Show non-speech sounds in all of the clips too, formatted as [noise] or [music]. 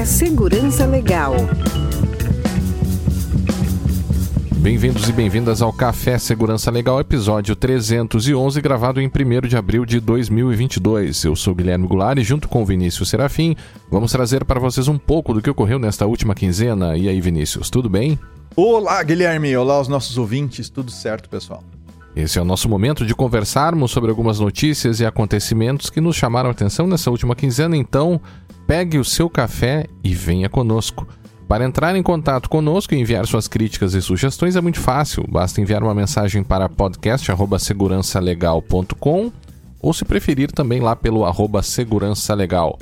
Café Segurança Legal. Bem-vindos e bem-vindas ao Café Segurança Legal, episódio 311, gravado em 1 de abril de 2022. Eu sou Guilherme Goulart e, junto com o Vinícius Serafim, vamos trazer para vocês um pouco do que ocorreu nesta última quinzena. E aí, Vinícius, tudo bem? Olá, Guilherme! Olá aos nossos ouvintes, tudo certo, pessoal? Esse é o nosso momento de conversarmos sobre algumas notícias e acontecimentos que nos chamaram a atenção nessa última quinzena, então pegue o seu café e venha conosco. Para entrar em contato conosco e enviar suas críticas e sugestões é muito fácil. Basta enviar uma mensagem para podcast@segurançalegal.com ou se preferir também lá pelo arroba Segurança Legal.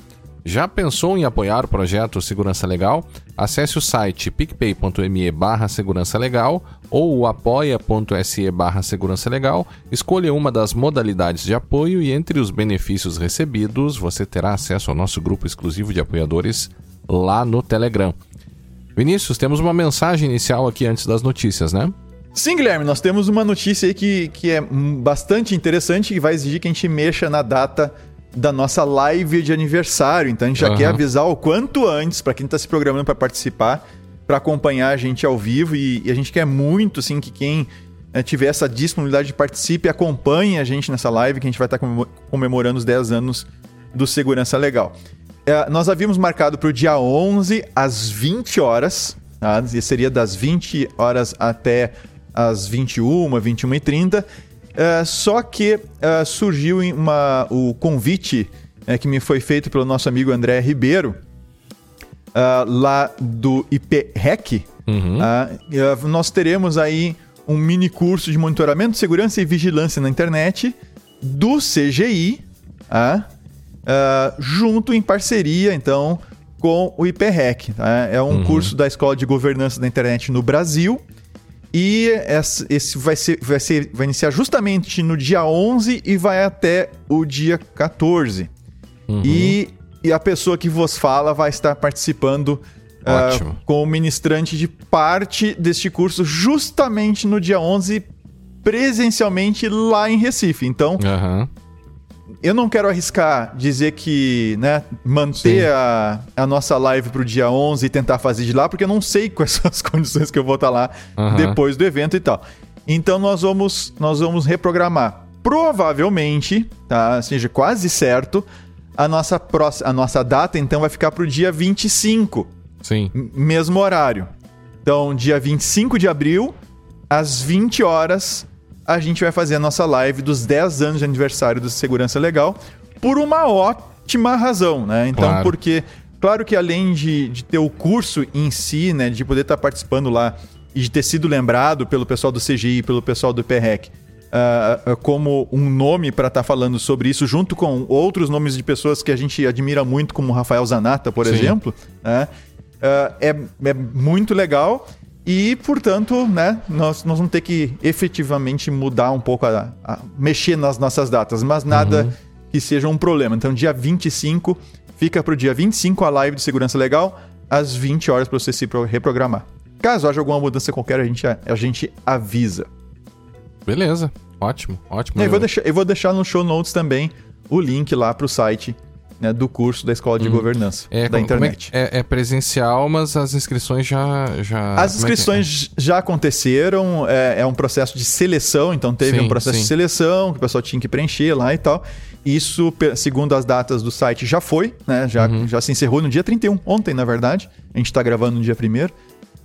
Já pensou em apoiar o projeto Segurança Legal? Acesse o site picpay.me barra Segurança Legal ou apoia.se barra Segurança Legal, escolha uma das modalidades de apoio e entre os benefícios recebidos você terá acesso ao nosso grupo exclusivo de apoiadores lá no Telegram. Vinícius, temos uma mensagem inicial aqui antes das notícias, né? Sim, Guilherme, nós temos uma notícia aí que, que é bastante interessante e vai exigir que a gente mexa na data da nossa live de aniversário. Então a gente já uhum. quer avisar o quanto antes para quem está se programando para participar, para acompanhar a gente ao vivo e, e, a gente quer muito assim que quem é, tiver essa disponibilidade de participe e acompanhe a gente nessa live que a gente vai estar tá comemorando os 10 anos do Segurança Legal. É, nós havíamos marcado para o dia 11 às 20 horas, tá? e seria das 20 horas até as 21, 21 e 30. É, só que é, surgiu uma, o convite é, que me foi feito pelo nosso amigo André Ribeiro, lá do IPREC. Uhum. É, nós teremos aí um mini curso de monitoramento, segurança e vigilância na internet do CGI. Uh, uh, junto em parceria, então, com o IPREC. Tá? É um uhum. curso da Escola de Governança da Internet no Brasil. E esse vai, ser, vai, ser, vai iniciar justamente no dia 11 e vai até o dia 14. Uhum. E, e a pessoa que vos fala vai estar participando uh, como ministrante de parte deste curso justamente no dia 11, presencialmente lá em Recife. Então, uhum eu não quero arriscar dizer que, né, manter a, a nossa live pro dia 11 e tentar fazer de lá, porque eu não sei [laughs] quais são as condições que eu vou estar lá uhum. depois do evento e tal. Então nós vamos, nós vamos reprogramar. Provavelmente, tá? Seja quase certo, a nossa, próxima, a nossa data então vai ficar pro dia 25. Sim. Mesmo horário. Então, dia 25 de abril, às 20 horas, a gente vai fazer a nossa live dos 10 anos de aniversário do Segurança Legal por uma ótima razão, né? Então, claro. porque, claro que além de, de ter o curso em si, né, de poder estar participando lá e de ter sido lembrado pelo pessoal do CGI, pelo pessoal do PREC, uh, uh, como um nome para estar tá falando sobre isso, junto com outros nomes de pessoas que a gente admira muito, como Rafael Zanata, por Sim. exemplo, né? Uh, é, é muito legal. E, portanto, né, nós, nós vamos ter que efetivamente mudar um pouco, a, a mexer nas nossas datas, mas nada uhum. que seja um problema. Então, dia 25, fica para o dia 25 a live de segurança legal, às 20 horas para você se reprogramar. Caso haja alguma mudança qualquer, a gente, a, gente avisa. Beleza, ótimo, ótimo. Eu vou, deixar, eu vou deixar no show notes também o link lá para o site né, do curso da Escola de hum. Governança é, da como, internet. É, é, é, presencial, mas as inscrições já. já as é inscrições é já aconteceram, é, é, um processo de seleção, então teve sim, um processo sim. de seleção que o pessoal tinha que preencher lá e tal. Isso, segundo as datas do site, já foi, né? Já, uhum. já se encerrou no dia 31, ontem, na verdade. A gente está gravando no dia 1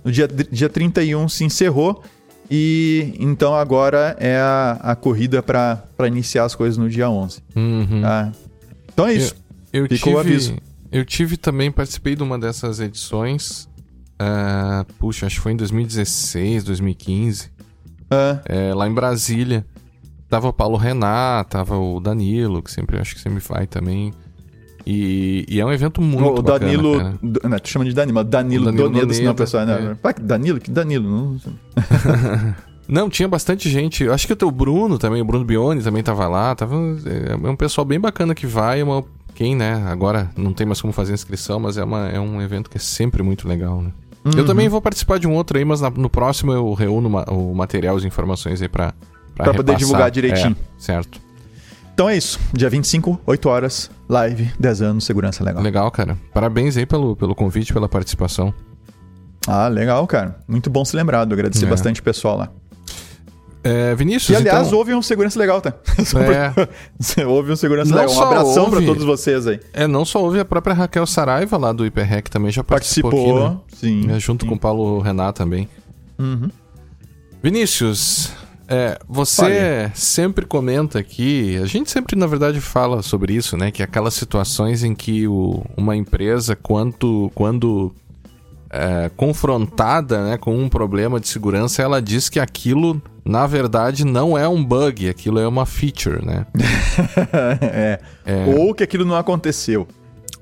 No dia, dia 31 se encerrou. E então agora é a, a corrida para iniciar as coisas no dia 11. Uhum. Tá? Então é isso. Eu Ficou tive, o aviso. Eu tive também, participei de uma dessas edições. Uh, puxa, acho que foi em 2016, 2015. Uh. É, lá em Brasília. Tava o Paulo Renato, tava o Danilo, que sempre acho que sempre vai também. E, e, é um evento muito o bacana. Danilo. Cara. Não, tu chama de Danilo, mas Danilo, Danilo Donedo, senão a pessoa. Né? É. Danilo? Que Danilo? Não, [laughs] não, tinha bastante gente. Acho que o teu Bruno também, o Bruno Bione também tava lá. Tava, é, é um pessoal bem bacana que vai, é uma quem, né? Agora não tem mais como fazer inscrição, mas é, uma, é um evento que é sempre muito legal, né? Uhum. Eu também vou participar de um outro aí, mas na, no próximo eu reúno ma, o material, as informações aí pra, pra, pra poder divulgar direitinho. É, certo. Então é isso. Dia 25, 8 horas, live, 10 anos, segurança legal. Legal, cara. Parabéns aí pelo, pelo convite, pela participação. Ah, legal, cara. Muito bom se lembrado. Agradecer É. bastante o pessoal lá. É, Vinícius, E aliás, então, houve um segurança legal, tá? [laughs] É. [laughs] houve um segurança Não legal. Um abração pra houve. todos vocês aí. é, não só houve a própria Raquel Saraiva lá do Hiperrec também já participou, Participou, aqui, né? sim. É, junto sim. com o Paulo Renato também. Uhum. Vinícius, é, você Fale. sempre comenta aqui, a gente sempre, na verdade, fala sobre isso, né? Que aquelas situações em que o- uma empresa, quanto, quando é, confrontada né, com um problema de segurança, ela diz que aquilo, na verdade, não é um bug, aquilo é uma feature, né? [laughs] é. Ou que aquilo não aconteceu.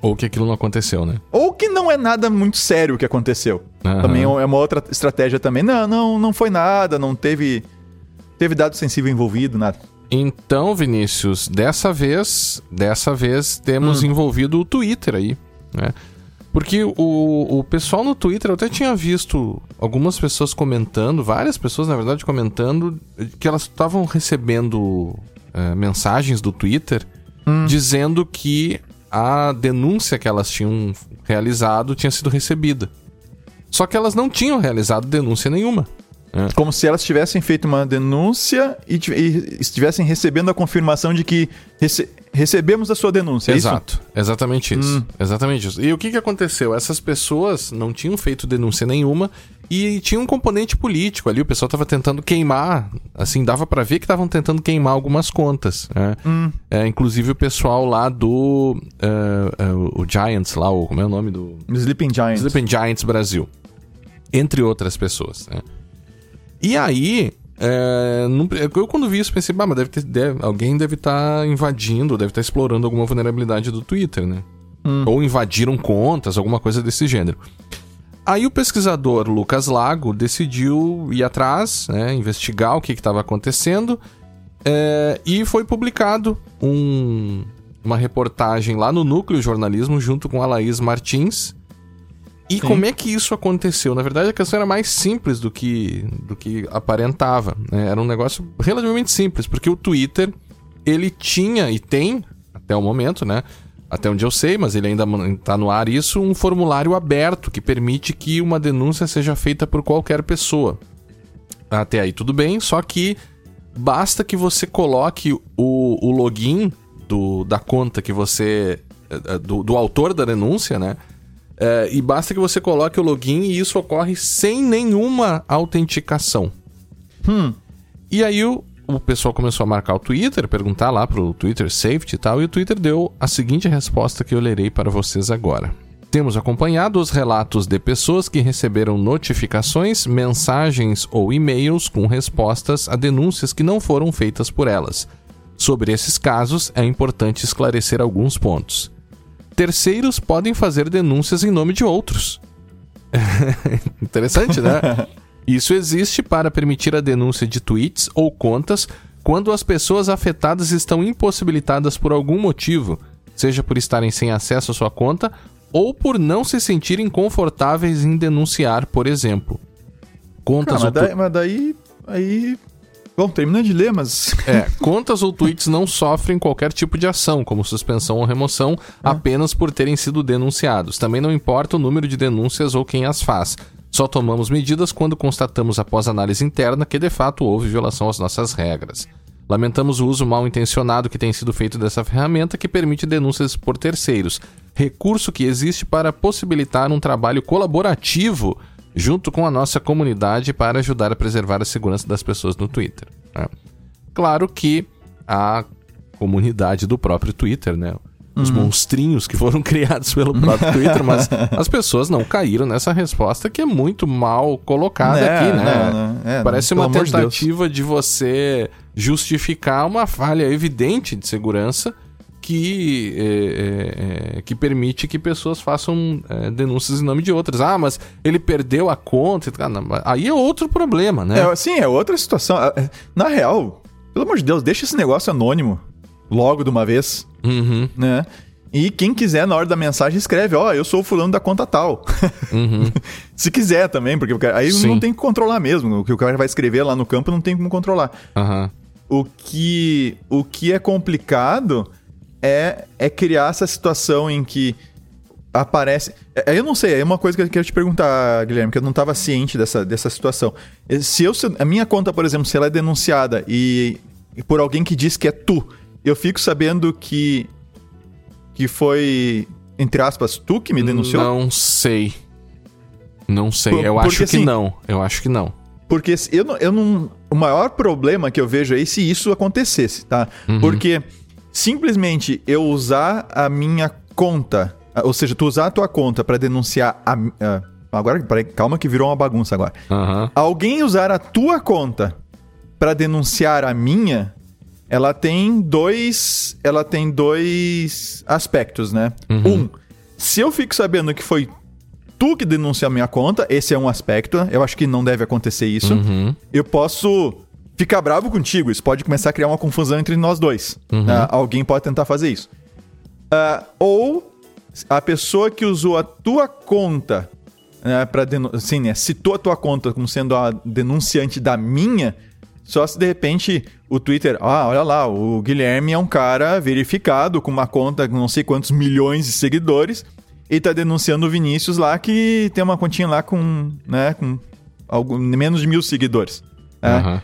Ou que aquilo não aconteceu, né? Ou que não é nada muito sério o que aconteceu. Aham. Também é uma outra estratégia também. Não, não, não foi nada, não teve teve dado sensível envolvido, nada. Então, Vinícius, dessa vez, dessa vez temos envolvido o Twitter aí, né? Porque o, o pessoal no Twitter, eu até tinha visto algumas pessoas comentando, várias pessoas, na verdade, comentando que elas estavam recebendo eh, mensagens do Twitter dizendo que a denúncia que elas tinham realizado tinha sido recebida. Só que elas não tinham realizado denúncia nenhuma. Como se elas tivessem feito uma denúncia e, e estivessem recebendo a confirmação de que rece- recebemos a sua denúncia. é isso? Exato, exatamente isso. Exatamente isso. E o que, que aconteceu? Essas pessoas não tinham feito denúncia nenhuma e tinha um componente político ali. O pessoal tava tentando queimar, assim, dava pra ver que estavam tentando queimar algumas contas. né? É, inclusive o pessoal lá do. é, é, o Giants lá, o, como é o nome do. Sleeping Giants. Sleeping Giants Brasil. Entre outras pessoas. né? E aí, é, não- eu quando vi isso pensei, bah, mas deve ter, deve- alguém deve estar invadindo, deve estar explorando alguma vulnerabilidade do Twitter, né? Ou invadiram contas, alguma coisa desse gênero. Aí o pesquisador Lucas Lago decidiu ir atrás, né, investigar o que estava acontecendo, é, e foi publicado um- uma reportagem lá no Núcleo Jornalismo junto com a Laís Martins. E como é que isso aconteceu? Na verdade, a questão era mais simples do que, do que aparentava. né? Era um negócio relativamente simples, porque o Twitter, ele tinha e tem, até o momento, né? Até onde eu sei, mas ele ainda está no ar isso, um formulário aberto que permite que uma denúncia seja feita por qualquer pessoa. Até aí tudo bem, só que basta que você coloque o, o login do, da conta que você. eh, eh, Do, do autor da denúncia, né? Eh, e basta que você coloque o login e isso ocorre sem nenhuma autenticação. E aí o, o pessoal começou a marcar o Twitter, perguntar lá pro Twitter Safety e tal, e o Twitter deu a seguinte resposta que eu lerei para vocês agora. Temos acompanhado os relatos de pessoas que receberam notificações, mensagens ou e-mails com respostas a denúncias que não foram feitas por elas. Sobre esses casos, é importante esclarecer alguns pontos. Terceiros podem fazer denúncias em nome de outros. [laughs] Interessante, né? [laughs] Isso existe para permitir a denúncia de tweets ou contas quando as pessoas afetadas estão impossibilitadas por algum motivo, seja por estarem sem acesso à sua conta ou por não se sentirem confortáveis em denunciar, por exemplo. Contas Cara, ou mas daí, mas daí. Aí. Bom, termina de ler, mas. [laughs] É, contas ou tweets não sofrem qualquer tipo de ação, como suspensão ou remoção, apenas por terem sido denunciados. Também não importa o número de denúncias ou quem as faz. Só tomamos medidas quando constatamos após análise interna que de fato houve violação às nossas regras. Lamentamos o uso mal intencionado que tem sido feito dessa ferramenta que permite denúncias por terceiros, recurso que existe para possibilitar um trabalho colaborativo junto com a nossa comunidade para ajudar a preservar a segurança das pessoas no Twitter. né? Claro que a comunidade do próprio Twitter, né? Os monstrinhos que foram [laughs] criados pelo próprio Twitter, mas as pessoas não caíram nessa resposta que é muito mal colocada Né, aqui, né? não, não, é, Parece uma amor de tentativa de você justificar uma falha evidente de segurança que, é, é, é, que permite que pessoas façam é, denúncias em nome de outras. Ah, mas ele perdeu a conta. Aí é outro problema, né? É, sim, é outra situação. É, Na real, pelo amor de Deus, deixa esse negócio anônimo. Logo de uma vez, Uhum, né? E quem quiser, na hora da mensagem, escreve, ó, eu sou o fulano da conta tal. [laughs] Se quiser também, porque cara- aí Uhum. Sim. não tem que controlar mesmo. O que o cara vai escrever lá no campo não tem como controlar. aham. O que, o que é complicado é, é criar essa situação em que aparece. É, eu não sei, é uma coisa que eu quero te perguntar, Guilherme, que eu não estava ciente dessa, dessa situação. Se eu, a minha conta, por exemplo, se ela é denunciada e, e por alguém que diz que é tu, eu fico sabendo que que foi entre aspas tu que me denunciou? Não sei. Não sei. Por, eu acho que assim, não. Eu acho que não. Porque eu não, eu não. O maior problema que eu vejo aí se isso acontecesse, tá? Uhum. Porque simplesmente eu usar a minha conta ah, ou seja, tu usar a tua conta para denunciar a. Uh, agora, peraí, calma que virou uma bagunça agora. Uhum. Alguém usar a tua conta para denunciar a minha, ela tem dois. Ela tem dois aspectos, né? Uhum. Um, se eu fico sabendo que foi tu que denunciou a minha conta, esse é um aspecto. Eu acho que não deve acontecer isso. Uhum. Eu posso ficar bravo contigo. Isso pode começar a criar uma confusão entre nós dois. Uh, alguém pode tentar fazer isso. Uh, ou a pessoa que usou a tua conta né, para assim, né, citou a tua conta como sendo a denunciante da minha, só se de repente o Twitter, ah, olha lá, o Guilherme é um cara verificado com uma conta com não sei quantos milhões de seguidores e tá denunciando o Vinícius lá que tem uma continha lá com, né, com algum, menos de mil seguidores. Né? Uhum.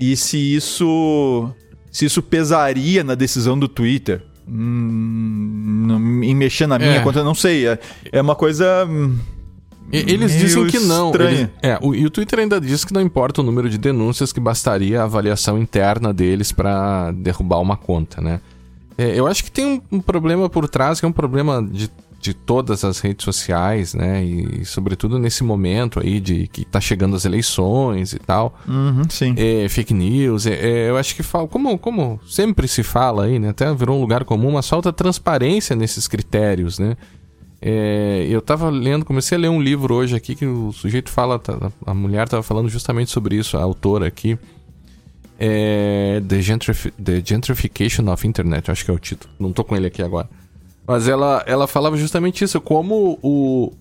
E se isso se isso pesaria na decisão do Twitter, hum, em mexer na minha é. conta, não sei. É, é uma coisa. Hum, eles dizem que não. Eles, é, o, e o Twitter ainda diz que não importa o número de denúncias, que bastaria a avaliação interna deles para derrubar uma conta, né? É, eu acho que tem um, um, problema por trás, que é um problema de de todas as redes sociais, né? E sobretudo nesse momento aí de que tá chegando as eleições e tal. Uhum, sim. É, fake news. É, é, eu acho que fala, como, como sempre se fala aí, né? Até virou um lugar comum, mas falta transparência nesses critérios, né? É, eu tava lendo, comecei a ler um livro hoje aqui que o sujeito fala, tá, a mulher tava falando justamente sobre isso, a autora aqui. É, The, Gentrif The Gentrification of Internet, acho que é o título. Não tô com ele aqui agora. Mas ela, ela falava justamente isso, como o,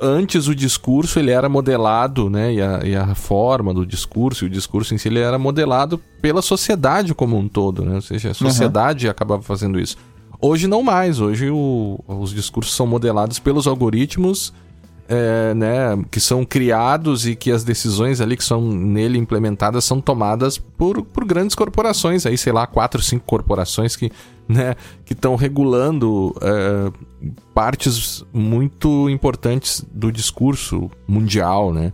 antes o discurso ele era modelado, né, e a, e a forma do discurso, e o discurso em si ele era modelado pela sociedade como um todo, né, ou seja, a sociedade uhum. acabava fazendo isso. Hoje não mais, hoje o, os discursos são modelados pelos algoritmos é, né, que são criados e que as decisões ali que são nele implementadas são tomadas por, por grandes corporações, aí sei lá, quatro, cinco corporações que né, estão regulando é, partes muito importantes do discurso mundial, né?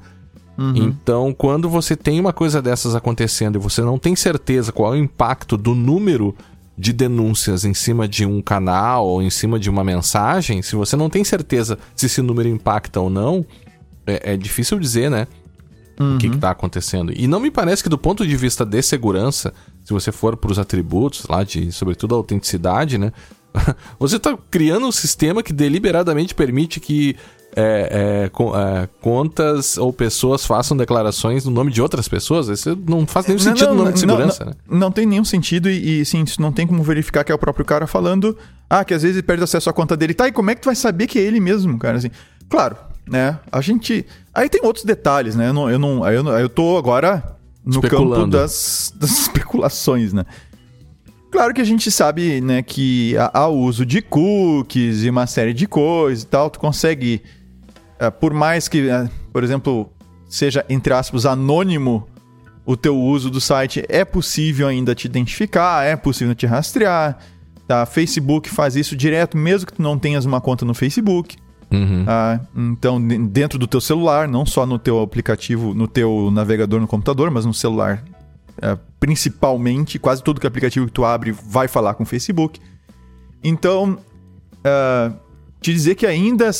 Uhum. Então, quando você tem uma coisa dessas acontecendo e você não tem certeza qual é o impacto do número de denúncias em cima de um canal ou em cima de uma mensagem, se você não tem certeza se esse número impacta ou não, é, é difícil dizer, né? Uhum. O que está acontecendo. E não me parece que, do ponto de vista de segurança, se você for para os atributos lá de, sobretudo, a autenticidade, né? [laughs] você está criando um sistema que deliberadamente permite que é, é, é, contas ou pessoas façam declarações no nome de outras pessoas, isso não faz nenhum sentido não, no nome de segurança. Não, né? não, tem nenhum sentido e, e sim, não tem como verificar que é o próprio cara falando. Ah, que às vezes ele perde acesso à conta dele. Tá, e como é que tu vai saber que é ele mesmo, cara? Assim, claro, né? A gente. Aí tem outros detalhes, né? Eu não, eu não, eu, eu tô agora no campo das, das [laughs] especulações, né? Claro que a gente sabe, né, que há, uso de cookies e uma série de coisas e tal. Tu consegue por mais que, é, por exemplo, seja, entre aspas, anônimo o teu uso do site, é possível ainda te identificar, é possível te rastrear. Tá? Facebook faz isso direto, mesmo que tu não tenhas uma conta no Facebook. Uhum. Tá? Então, dentro do teu celular, não só no teu aplicativo, no teu navegador no computador, mas no celular, é, principalmente, quase todo que aplicativo que tu abre vai falar com o Facebook. Então, uh, te dizer que ainda,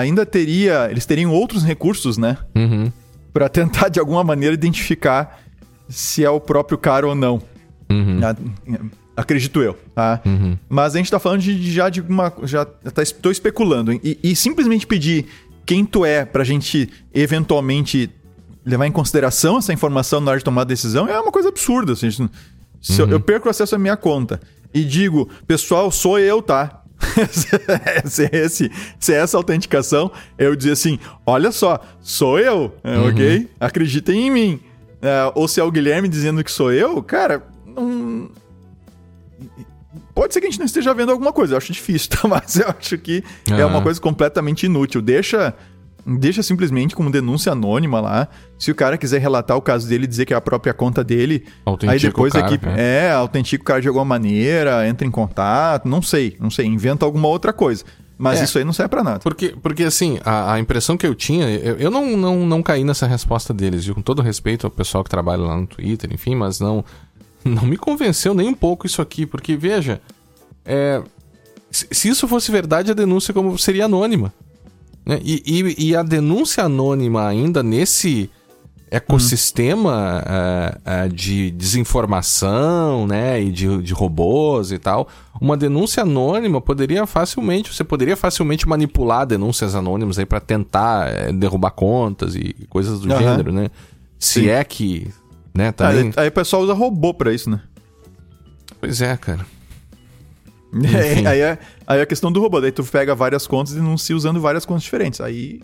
ainda teria. Eles teriam outros recursos, né? Uhum. Para tentar, de alguma maneira, identificar se é o próprio cara ou não. Uhum. Acredito eu, tá? Uhum. Mas a gente tá falando de, já de uma. Já tá, tô especulando. E, e, simplesmente pedir quem tu é pra gente eventualmente levar em consideração essa informação na hora de tomar a decisão é uma coisa absurda. Assim, se eu, uhum. eu perco acesso à minha conta e digo, pessoal, sou eu, tá? [laughs] se, é esse, se é essa autenticação, eu dizer assim: olha só, sou eu, é, uhum. ok? Acreditem em mim. É, ou se é o Guilherme dizendo que sou eu, cara, Pode ser que a gente não esteja vendo alguma coisa, eu acho difícil, tá? [laughs] Mas eu acho que é, é uma coisa completamente inútil. Deixa deixa simplesmente como denúncia anônima lá. Se o cara quiser relatar o caso dele, dizer que é a própria conta dele, autentica aí depois cara, a equipe é. é, autentica o cara de alguma maneira, entra em contato, não sei, não sei, inventa alguma outra coisa. Mas é, isso aí não serve pra nada. Porque, porque assim, a, a impressão que eu tinha, eu, eu, não, não, não caí nessa resposta deles, viu? Com todo respeito ao pessoal que trabalha lá no Twitter, enfim, mas não, [laughs] não me convenceu nem um pouco isso aqui, porque veja, é, se, se isso fosse verdade, a denúncia como seria anônima. Né? E, e, e, a denúncia anônima ainda nesse ecossistema hum. uh, uh, de desinformação, né, e de, de robôs e tal, uma denúncia anônima poderia facilmente, você poderia facilmente manipular denúncias anônimas aí para tentar uh, derrubar contas e coisas do uhum. gênero, né? Se Sim. é que, né, também... Aí, aí o pessoal usa robô para isso, né? Pois é, cara. É, aí, é, aí é a questão do robô. Daí tu pega várias contas e não se usando várias contas diferentes. Aí.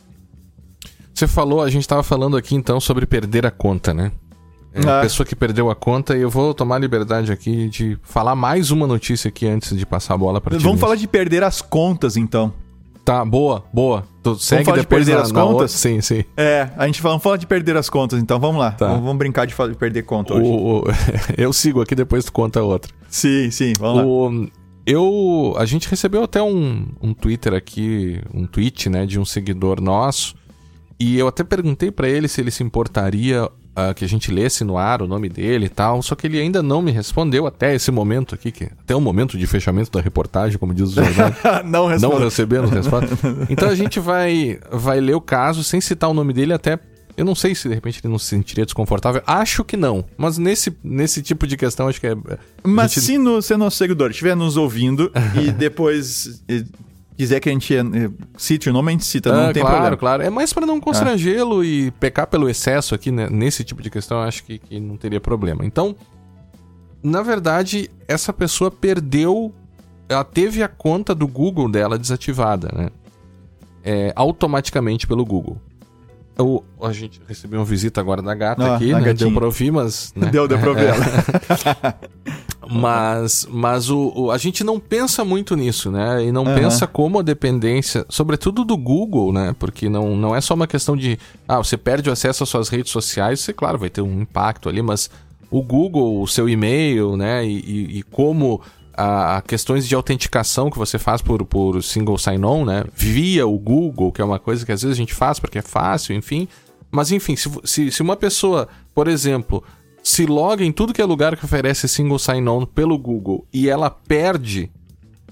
Você falou, a gente estava falando aqui então sobre perder a conta, né? É, ah. A pessoa que perdeu a conta, e eu vou tomar a liberdade aqui de falar mais uma notícia aqui antes de passar a bola para ti. Vamos falar de perder as contas então. Tá, boa, boa. Tu segue vamos falar de perder na, as contas? Outra? Sim, sim. É, a gente vamos falar de perder as contas, então vamos lá. Tá. Vamos, vamos, brincar de, de, perder conta hoje. O, o, [laughs] eu sigo aqui, depois tu conta outra. Sim, sim, vamos o, lá eu. A gente recebeu até um, um Twitter aqui, um tweet, né, de um seguidor nosso. E eu até perguntei para ele se ele se importaria uh, que a gente lesse no ar o nome dele e tal. Só que ele ainda não me respondeu até esse momento aqui, que até o momento de fechamento da reportagem, como diz o jornal. [laughs] não, não recebendo resposta. Então a gente vai, vai ler o caso sem citar o nome dele até eu não sei se de repente ele não se sentiria desconfortável. Acho que não. Mas nesse, nesse tipo de questão, acho que é. Mas gente... se, no, se nosso seguidor estiver nos ouvindo e [laughs] depois quiser que a gente eh, cite o nome, a gente cita, não ah, tem claro, problema. Claro, É mais para não constrangê-lo ah. e pecar pelo excesso aqui, né? nesse tipo de questão, acho que, que não teria problema. Então, na verdade, essa pessoa perdeu. Ela teve a conta do Google dela desativada, né? É, automaticamente pelo Google. O, a gente recebeu uma visita agora da gata ah, aqui, né? Deu pra ouvir, mas. Né? Deu, deu pra ouvir ela. [laughs] mas mas o, o, a gente não pensa muito nisso, né? E não uhum. pensa como a dependência, sobretudo do Google, né? Porque não, não é só uma questão de. Ah, você perde o acesso às suas redes sociais, você, claro, vai ter um impacto ali, mas o Google, o seu e-mail, né? E, e, e como a, questões de autenticação que você faz por, por single sign-on, né? Via o Google, que é uma coisa que às vezes a gente faz porque é fácil, enfim. Mas enfim, se, se, se uma pessoa, por exemplo, se loga em tudo que é lugar que oferece single sign-on pelo Google e ela perde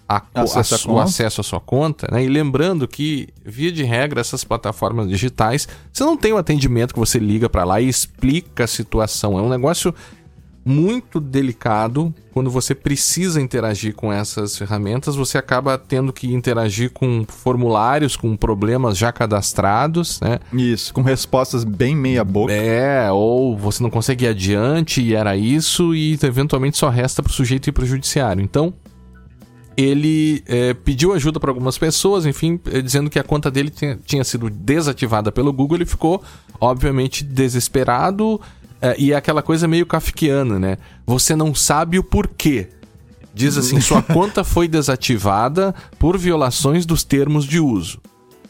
a, acesso, a, a o acesso à sua conta, né? E lembrando que, via de regra, essas plataformas digitais, você não tem o um atendimento que você liga para lá e explica a situação. É um negócio muito delicado. Quando você precisa interagir com essas ferramentas, você acaba tendo que interagir com formulários, com problemas já cadastrados, né? Isso, com respostas bem meia boca. É, ou você não consegue ir adiante e era isso, e eventualmente só resta para o sujeito ir para o judiciário. Então, ele é, pediu ajuda para algumas pessoas, enfim, é, dizendo que a conta dele tinha, tinha sido desativada pelo Google. Ele ficou, obviamente, desesperado, é, e é aquela coisa meio kafkiana, né? Você não sabe o porquê. Diz assim: sua conta foi desativada por violações dos termos de uso.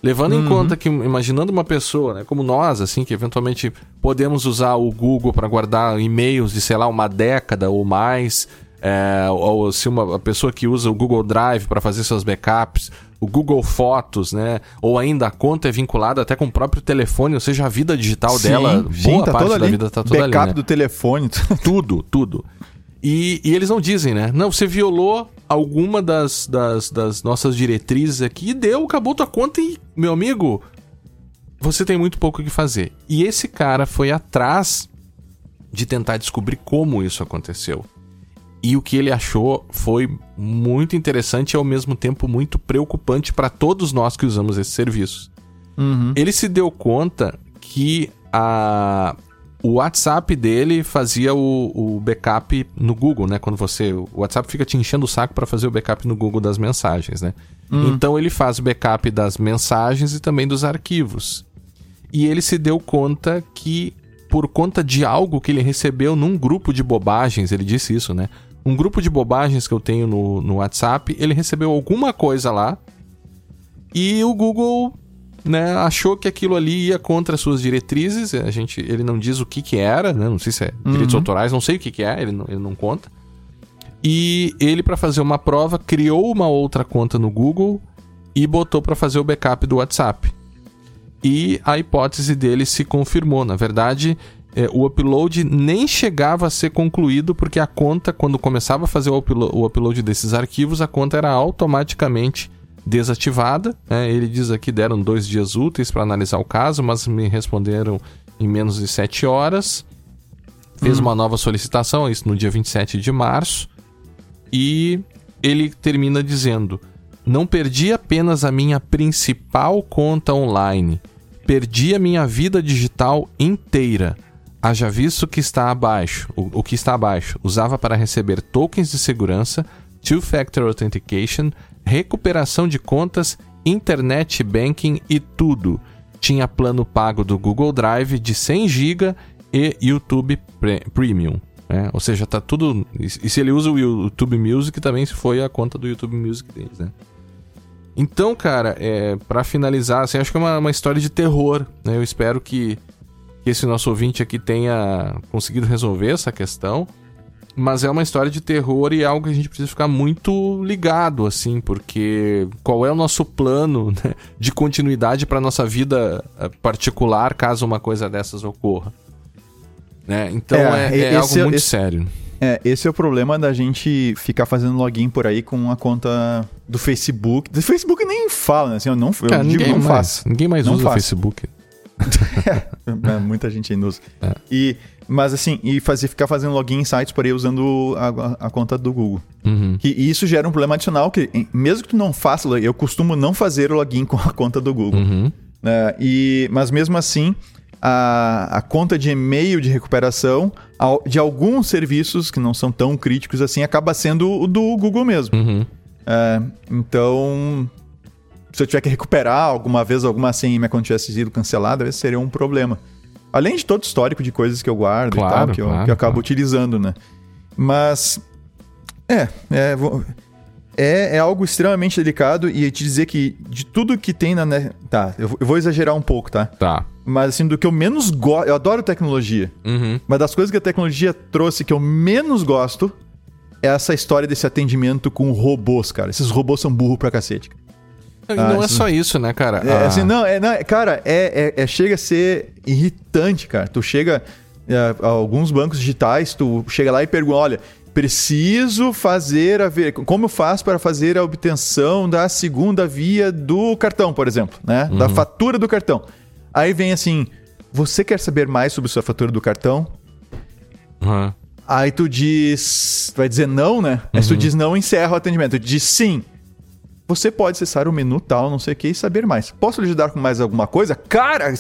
Levando uhum. em conta que, imaginando uma pessoa, né, como nós, assim, que eventualmente podemos usar o Google para guardar e-mails de, sei lá, uma década ou mais, é, ou se uma pessoa que usa o Google Drive para fazer seus backups, o Google Fotos, né? Ou ainda a conta é vinculada até com o próprio telefone, ou seja, a vida digital sim, dela, sim, boa tá parte da ali. vida tá toda Backup ali. Né? do telefone. [laughs] tudo, tudo. E, e, eles não dizem, né? Não, você violou alguma das, das, das nossas diretrizes aqui e deu, acabou tua conta e, meu amigo, você tem muito pouco o que fazer. E esse cara foi atrás de tentar descobrir como isso aconteceu. E o que ele achou foi muito interessante e ao mesmo tempo muito preocupante para todos nós que usamos esses serviços. Uhum. Ele se deu conta que a, o WhatsApp dele fazia o, o, backup no Google, né? Quando você. O WhatsApp fica te enchendo o saco para fazer o backup no Google das mensagens, né? Uhum. Então ele faz o backup das mensagens e também dos arquivos. E ele se deu conta que, por conta de algo que ele recebeu num grupo de bobagens, ele disse isso, né? Um grupo de bobagens que eu tenho no, no WhatsApp, ele recebeu alguma coisa lá e o Google né, achou que aquilo ali ia contra as suas diretrizes. A gente, ele não diz o que que era, né? Não sei se é direitos Uhum. autorais, não sei o que que é, ele não, ele não conta. E ele, para fazer uma prova, criou uma outra conta no Google e botou para fazer o backup do WhatsApp. E a hipótese dele se confirmou. Na verdade, é, o upload nem chegava a ser concluído, porque a conta, quando começava a fazer o, uplo- o upload desses arquivos, a conta era automaticamente desativada. né? Ele diz aqui deram dois dias úteis para analisar o caso, mas me responderam em menos de sete horas. Fez uma nova solicitação, isso no dia 27 de março. E ele termina dizendo: Não perdi apenas a minha principal conta online, perdi a minha vida digital inteira. Haja visto que está abaixo, o, o que está abaixo, usava para receber tokens de segurança, two-factor authentication, recuperação de contas, internet banking e tudo. Tinha plano pago do Google Drive de 100 GB e YouTube Pre- Premium. né? Ou seja, tá tudo. E se ele usa o YouTube Music, também foi a conta do YouTube Music deles, né? Então, cara, é, para finalizar, assim, acho que é uma, uma história de terror, né? Eu espero que, que esse nosso ouvinte aqui tenha conseguido resolver essa questão. Mas é uma história de terror e é algo que a gente precisa ficar muito ligado, assim, porque qual é o nosso plano [laughs] né, de continuidade para nossa vida eh, particular caso uma coisa dessas ocorra? Né? Então É, é, é esse algo é- muito esse- sério. É, esse é o problema da gente ficar fazendo login por aí com a conta do Facebook. Do Facebook nem fala, né? Assim, eu não, eu Cara, digo, ninguém, não mais, faço. ninguém mais Não usa o. Facebook. [laughs] É, muita gente ainda usa. É. E, mas assim, e fazer, ficar fazendo login em sites por aí usando a, a- conta do Google. Uhum. Que, e isso gera um problema adicional que, mesmo que tu não faça, eu costumo não fazer o login com a conta do Google. Uhum. né? e, mas mesmo assim, a, a conta de e-mail de recuperação de alguns serviços que não são tão críticos assim acaba sendo o do Google mesmo. Uhum. É, então, se eu tiver que recuperar alguma vez alguma senha e minha conta tivesse sido cancelada, esse seria um problema. Além de todo o histórico de coisas que eu guardo e Claro, tal, que eu, claro, que eu acabo claro. utilizando, né? Mas. É, é, é, é algo extremamente delicado e te dizer que de tudo que tem na. net- Tá, eu, vou- eu vou exagerar um pouco, tá? Tá. Mas assim, do que eu menos gosto. Eu adoro tecnologia. Uhum. Mas das coisas que a tecnologia trouxe que eu menos gosto é essa história desse atendimento com robôs, cara. Esses robôs são burro pra cacete. E não Ah, é só isso, né, cara? É, Ah, assim, não, é, não, é- cara, é, é- é- chega a ser irritante, cara. Tu chega é, a alguns bancos digitais, tu chega lá e pergunta, olha, preciso fazer a ver, como eu faço para fazer a obtenção da segunda via do cartão, por exemplo, né? Da fatura do cartão. Aí vem assim, você quer saber mais sobre sua fatura do cartão? aham. Aí tu diz. Vai dizer não, né? Aí se tu diz não, encerra o atendimento. Tu diz sim. Você pode acessar o menu tal, não sei o que, e saber mais. Posso lhe ajudar com mais alguma coisa? Cara!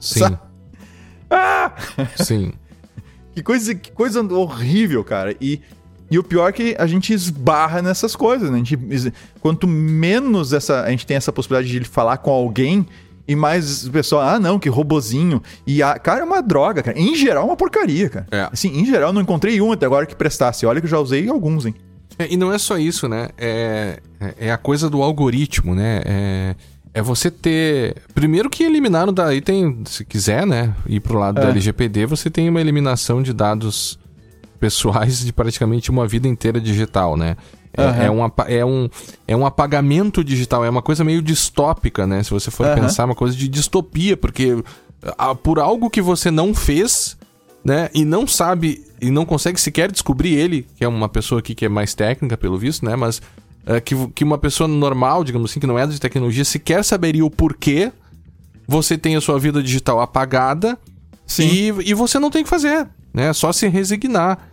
Sim. Ah! Sim. Que coisa, que coisa horrível, cara. E, e o pior é que a gente esbarra nessas coisas, né? A gente, quanto menos essa, a gente tem essa possibilidade de falar com alguém, e mais o pessoal, ah, não, que robozinho. E, a, cara, é uma droga, cara. Em geral, é uma porcaria, cara. É. Assim, em geral, eu não encontrei um até agora que prestasse. Olha que eu já usei alguns, hein? É, e não é só isso, né? É, é- a coisa do algoritmo, né? É, é você ter. Primeiro que eliminaram daí tem, se quiser, né? Ir pro lado da É. LGPD, você tem uma eliminação de dados pessoais de praticamente uma vida inteira digital, né? É, Aham. é, um, é, um, é um apagamento digital, é uma coisa meio distópica, né? Se você for Aham. pensar, é uma coisa de distopia, porque ah, por algo que você não fez, né? E não sabe, e não consegue sequer descobrir ele, que é uma pessoa aqui que é mais técnica, pelo visto, né? Mas é, que, que uma pessoa normal, digamos assim, que não é de tecnologia, sequer saberia o porquê você tem a sua vida digital apagada e, e você não tem o que fazer, né? É só se resignar.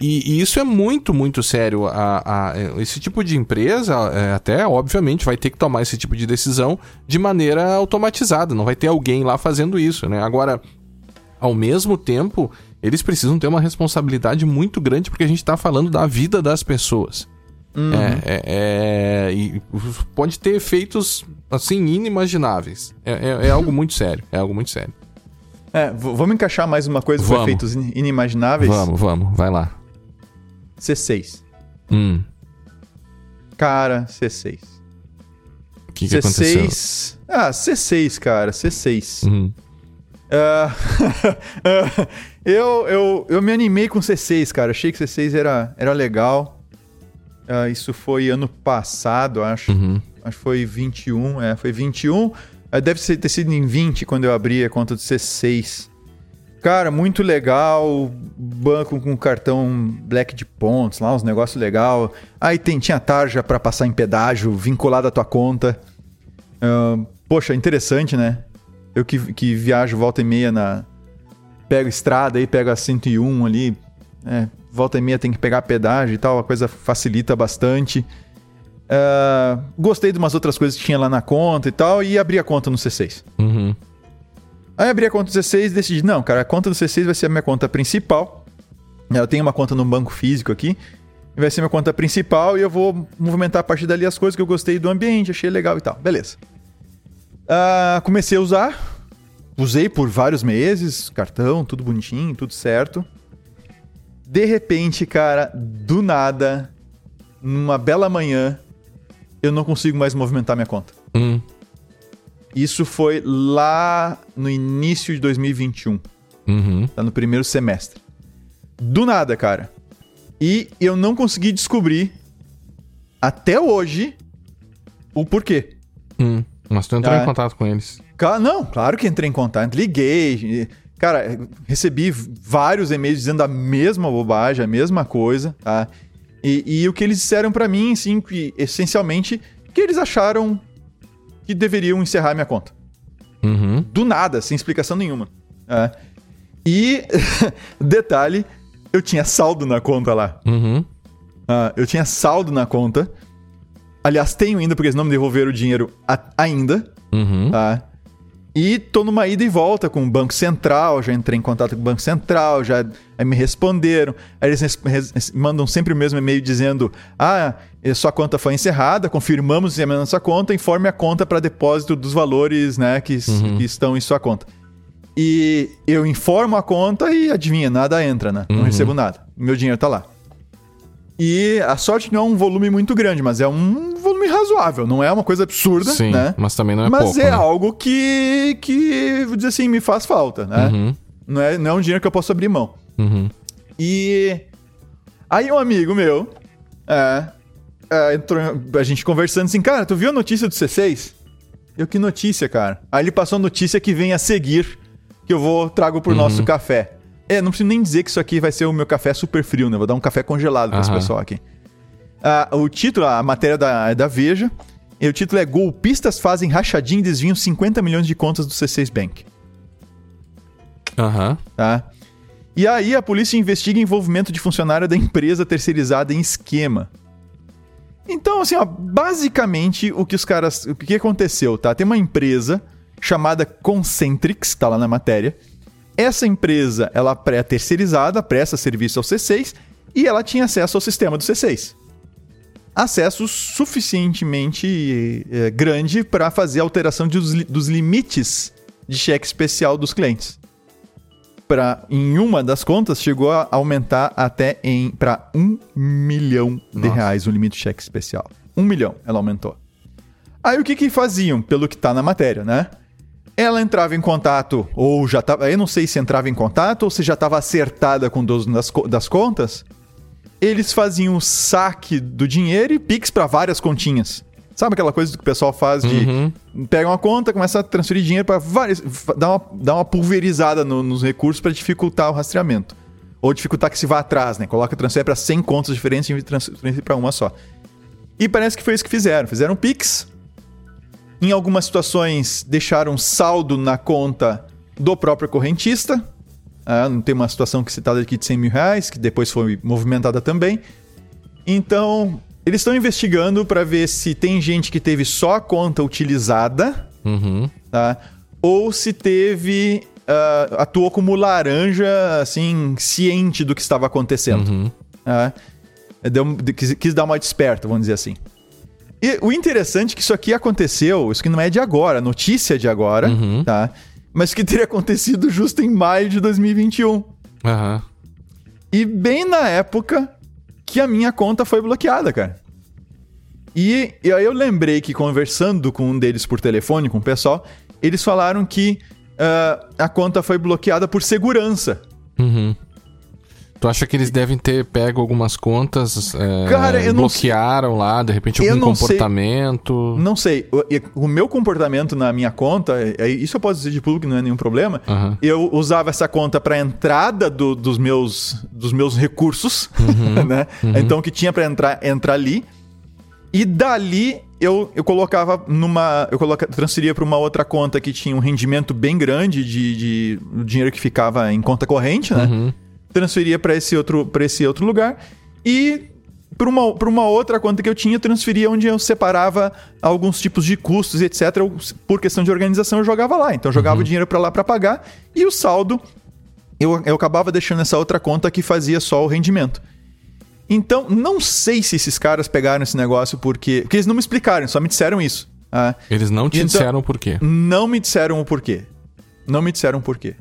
E, e isso é muito, muito sério. A, a- esse tipo de empresa, é, até, obviamente, vai ter que tomar esse tipo de decisão de maneira automatizada. Não vai ter alguém lá fazendo isso, né? Agora, ao mesmo tempo, eles precisam ter uma responsabilidade muito grande porque a gente está falando da vida das pessoas. É, é- é- e pode ter efeitos, assim, inimagináveis. É, é- é algo muito sério. É algo muito sério. É, vamos encaixar mais uma coisa com efeitos in- inimagináveis. Vamos, vamos. Vai lá. C6. Hum. Cara, C6. O que, que aconteceu? C6. Ah, C6, cara, C6. Uhum. Ah, [laughs] eu, eu, eu me animei com C6, cara. Achei que C6 era, era legal. Ah, isso foi ano passado, acho. Uhum. Acho que foi 21. É, foi 21. Ah, Deve ter sido em 20 quando eu abri a conta do C6. Cara, muito legal. Banco com cartão black de pontos, lá uns negócios legal. Aí tem, tinha tarja pra passar em pedágio vinculada à tua conta. Ah, poxa, interessante, né? Eu que, que viajo volta e meia na. Pego estrada aí, pego a 101 ali. É, volta e meia tem que pegar pedágio e tal, a coisa facilita bastante. Ah, gostei de umas outras coisas que tinha lá na conta e tal, e abri a conta no C6. Uhum. Aí abri a conta do C6 e decidi, não, cara, a conta do C6 vai ser a minha conta principal. Eu tenho uma conta no banco físico aqui. Vai ser minha conta principal e eu vou movimentar a partir dali as coisas que eu gostei do ambiente, achei legal e tal. Beleza. Ah, comecei a usar. Usei por vários meses, cartão, tudo bonitinho, tudo certo. De repente, cara, do nada, numa bela manhã, eu não consigo mais movimentar minha conta. Hum. Isso foi lá no início de 2021, Uhum. tá no primeiro semestre. Do nada, cara. E eu não consegui descobrir até hoje o porquê. Hum. Mas tu entrou Ah. em contato com eles. Não, claro que entrei em contato, liguei. Cara, recebi vários e-mails dizendo a mesma bobagem, a mesma coisa, tá? E, e o que eles disseram pra mim, assim, que essencialmente, que eles acharam que deveriam encerrar minha conta. Uhum. do nada, sem explicação nenhuma. É. E, [laughs] detalhe, eu tinha saldo na conta lá. Uhum. Ah, eu tinha saldo na conta. Aliás, tenho ainda, porque eles não me devolveram o dinheiro ainda. Uhum. Tá? E tô numa ida e volta com o Banco Central, já entrei em contato com o Banco Central, já aí me responderam. Aí eles mandam sempre o mesmo e-mail dizendo: Ah, eh, sua conta foi encerrada, confirmamos o encerramento da sua conta, informe a conta para depósito dos valores né, que, s- que estão em sua conta. E eu informo a conta e adivinha, nada entra, né? Não Uhum. recebo nada. Meu dinheiro tá lá. E a sorte não é um volume muito grande, mas é um volume razoável, não é uma coisa absurda, Sim, né? mas também não é Mas pouco. é né? algo que, que, vou dizer assim, me faz falta, né? Uhum. Não, é, não é um dinheiro que eu posso abrir mão. Uhum. E aí um amigo meu, é, é, entrou, a gente conversando assim, cara, tu viu a notícia do C6? Eu, que notícia, cara? Aí ele passou a notícia que vem a seguir, que eu vou, trago pro nosso café. É, não preciso nem dizer que isso aqui vai ser o meu café super frio, né? Vou dar um café congelado pra esse pessoal aqui. Ah, o título, a matéria da, é da Veja, e o título é Golpistas fazem rachadinha e desviam 50 milhões de contas do C6 Bank Aham. tá? E aí a polícia investiga envolvimento de funcionário da empresa terceirizada em esquema. Então, assim, ó, basicamente o que os caras. O que aconteceu, tá? Tem uma empresa chamada Concentrix, tá lá na matéria. Essa empresa, ela é terceirizada, presta serviço ao C6 e ela tinha acesso ao sistema do C6. Acesso suficientemente eh, grande para fazer a alteração dos, li- dos limites de cheque especial dos clientes pra, em uma das contas, chegou a aumentar até em para um milhão de Nossa. reais o limite de cheque especial. Um milhão ela aumentou. Aí o que que faziam, pelo que tá na matéria, né? Ela entrava em contato, ou já tava. Eu não sei se entrava em contato ou se já estava acertada com o dono das, das contas. Eles faziam o saque do dinheiro e Pix para várias continhas. Sabe aquela coisa que o pessoal faz de Uhum. pega uma conta, começa a transferir dinheiro para várias. dá uma, dá uma pulverizada no- nos recursos para dificultar o rastreamento. Ou dificultar que se vá atrás, né? Coloca transfer para 100 contas diferentes e transferir para uma só. E parece que foi isso que fizeram. Fizeram Pix. Em algumas situações, deixaram saldo na conta do próprio correntista. Ah, não tem uma situação que citada aqui de 100 mil reais, que depois foi movimentada também. Então, eles estão investigando para ver se tem gente que teve só a conta utilizada, Uhum. tá? Ou se teve. ah, atuou como laranja, assim, ciente do que estava acontecendo. Uhum. tá? Deu- quis, quis dar uma desperta, vamos dizer assim. E o interessante é que isso aqui aconteceu, isso que não é de agora, notícia de agora, Uhum. tá? Mas que teria acontecido justo em maio de 2021. Aham. E bem na época que que a minha conta foi bloqueada, cara. E, e aí eu lembrei que conversando com um deles por telefone, com o pessoal, eles falaram que uh, a conta foi bloqueada por segurança. Uhum. Tu acha que eles devem ter pego algumas contas, é, Cara, eu não bloquearam lá, de repente Eu algum não sei. comportamento? Não sei, o, o meu comportamento na minha conta, é- isso eu posso dizer de público, não é nenhum problema. Aham. Eu usava essa conta para entrada do- dos, meus, dos meus recursos, [laughs] né? Então o que tinha para entrar, entrar ali. E dali eu, eu colocava numa. Eu coloca, transferia para uma outra conta que tinha um rendimento bem grande de, de dinheiro que ficava em conta corrente, né? Uhum. Transferia para esse, outro- pra esse outro lugar. E para uma, pra uma outra conta que eu tinha, eu transferia onde eu separava alguns tipos de custos, etc. Eu, por questão de organização, eu jogava lá. Então eu jogava o dinheiro para lá para pagar. E o saldo eu, eu acabava deixando essa outra conta que fazia só o rendimento. Então, não sei se esses caras pegaram esse negócio porque. Porque eles não me explicaram, só me disseram isso. ah. Eles não te Então- disseram por quê. Não me disseram o porquê. Não me disseram o porquê.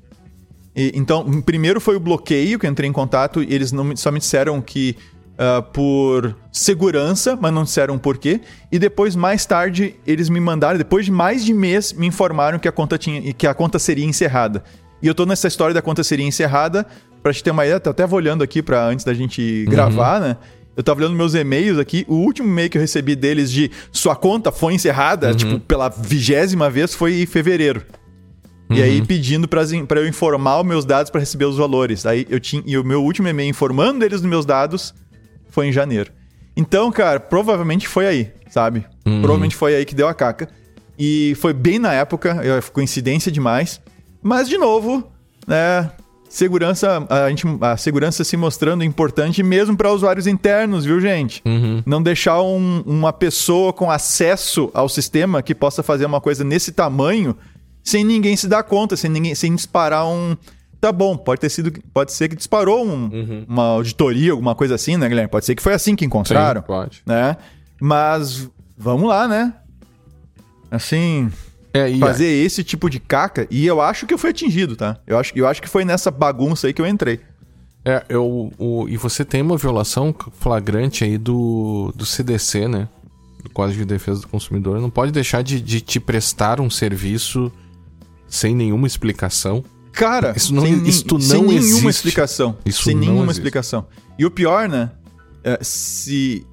E, então, primeiro foi o bloqueio que eu entrei em contato e eles não só me disseram que ah, por segurança, mas não disseram o porquê. E depois, mais tarde, eles me mandaram, depois de mais de mês, me informaram que a conta, tinha, que a conta seria encerrada. E eu tô nessa história da conta seria encerrada, pra te ter uma ideia, até vou olhando aqui para antes da gente gravar, né? Eu tava olhando meus e-mails aqui, o último e-mail que eu recebi deles de sua conta foi encerrada, tipo, pela vigésima vez, foi em fevereiro. E aí pedindo pra, zin- pra eu informar os meus dados pra receber os valores. Aí eu tinha. E o meu último e-mail informando eles dos meus dados foi em janeiro. Então, cara, provavelmente foi aí, sabe? Provavelmente foi aí que deu a caca. E foi bem na época, coincidência demais. Mas, de novo, né? Segurança, a, gente, a segurança se mostrando importante mesmo para usuários internos, viu, gente? Uhum. Não deixar um- uma pessoa com acesso ao sistema que possa fazer uma coisa nesse tamanho sem ninguém se dar conta, sem ninguém, sem disparar um. Tá bom, pode ter sido, pode ser que disparou um- uma auditoria, alguma coisa assim, né, Guilherme? Pode ser que foi assim que encontraram, Sim, pode. né? Mas vamos lá, né? Assim, É, e fazer esse tipo de caca e eu acho que eu fui atingido, tá? Eu acho, eu acho que foi nessa bagunça aí que eu entrei. É, eu, o, e você tem uma violação flagrante aí do, do CDC, né? Do Código de Defesa do Consumidor. Não pode deixar de, de te prestar um serviço sem nenhuma explicação. Cara, Isso não- sem, isto sem não nenhuma existe. explicação. Isso sem não nenhuma existe. explicação. E o pior, né? é, se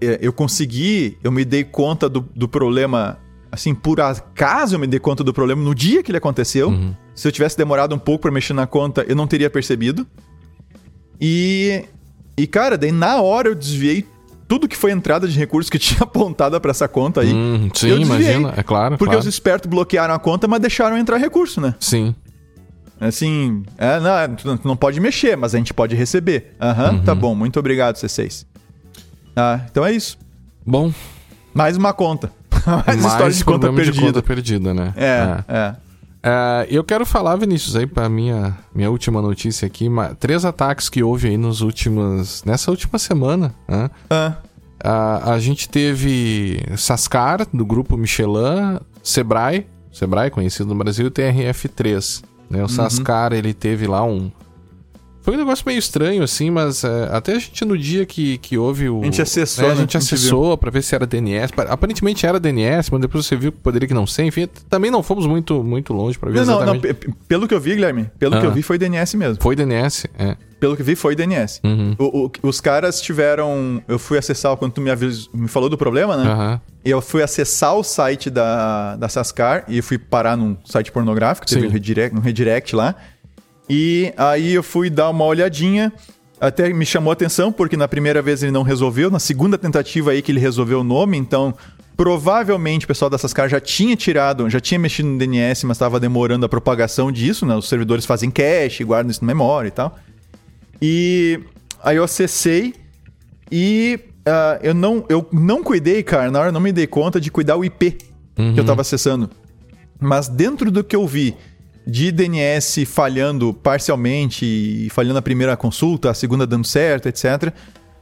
é, eu consegui, eu me dei conta do, do problema, assim, por acaso eu me dei conta do problema no dia que ele aconteceu. Uhum. Se eu tivesse demorado um pouco pra mexer na conta, eu não teria percebido. E, e cara, daí na hora eu desviei tudo que foi entrada de recursos que [laughs] tinha apontada pra essa conta aí. Hum, sim, eu desviei, imagina. É claro, Porque claro. os espertos bloquearam a conta, mas deixaram entrar recurso, né? Sim. Assim, é, não, tu não- tu não pode mexer, mas a gente pode receber. Aham, tá bom, muito obrigado, C6. Ah, então é isso. Bom, Mais uma conta. [laughs] Mais, história de conta perdida. de conta perdida, né? É, é. É, eu quero falar, Vinícius, aí pra minha, minha última notícia aqui. ma- três ataques que houve aí nos últimos. nessa última semana. Né? Ah, A, a gente teve Sascar, do grupo Michelin, Sebrae, Sebrae conhecido no Brasil, e TRF3. Né? Uhum. O Sascar, ele teve lá um. Foi um negócio meio estranho, assim, mas é, até a gente no dia que, que houve o. A gente acessou, né, A né? gente gente acessou pra ver se era DNS. Pa- Aparentemente era DNS, mas depois você viu que poderia que não ser. Enfim, também não fomos muito, muito longe pra ver não, não, não, exatamente. pe- pe- pelo que eu vi, Guilherme, pelo Ah. que eu vi foi DNS mesmo. Foi DNS, é. Pelo que vi foi DNS. Uhum. O- o- os caras tiveram. Eu fui acessar quando tu me, avis, me falou do problema, né? Aham. Eu fui acessar o site da, da Sascar e fui parar num site pornográfico, teve um redirect, um redirect lá. E aí eu fui dar uma olhadinha, até me chamou a atenção, porque na primeira vez ele não resolveu, na segunda tentativa aí que ele resolveu o nome, então provavelmente o pessoal da Sascar já tinha tirado, já tinha mexido no DNS, mas estava demorando a propagação disso, né? Os servidores fazem cache, guardam isso na memória e tal. E aí eu acessei e ah, eu, não, eu não cuidei, cara, na hora eu não me dei conta de cuidar o IP que eu tava acessando. Mas dentro do que eu vi de DNS falhando parcialmente e falhando a primeira consulta, a segunda dando certo, etc.,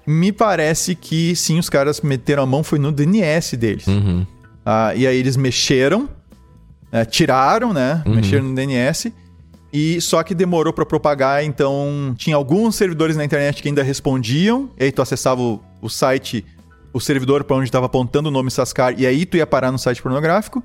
me parece que sim, os caras meteram a mão foi no DNS deles. Uhum. Ah, e aí eles mexeram, né, tiraram, né? Mexeram no DNS. E só que demorou para propagar, então tinha alguns servidores na internet que ainda respondiam, e aí tu acessava o, o site, o servidor para onde estava apontando o nome Sascar, e aí tu ia parar no site pornográfico.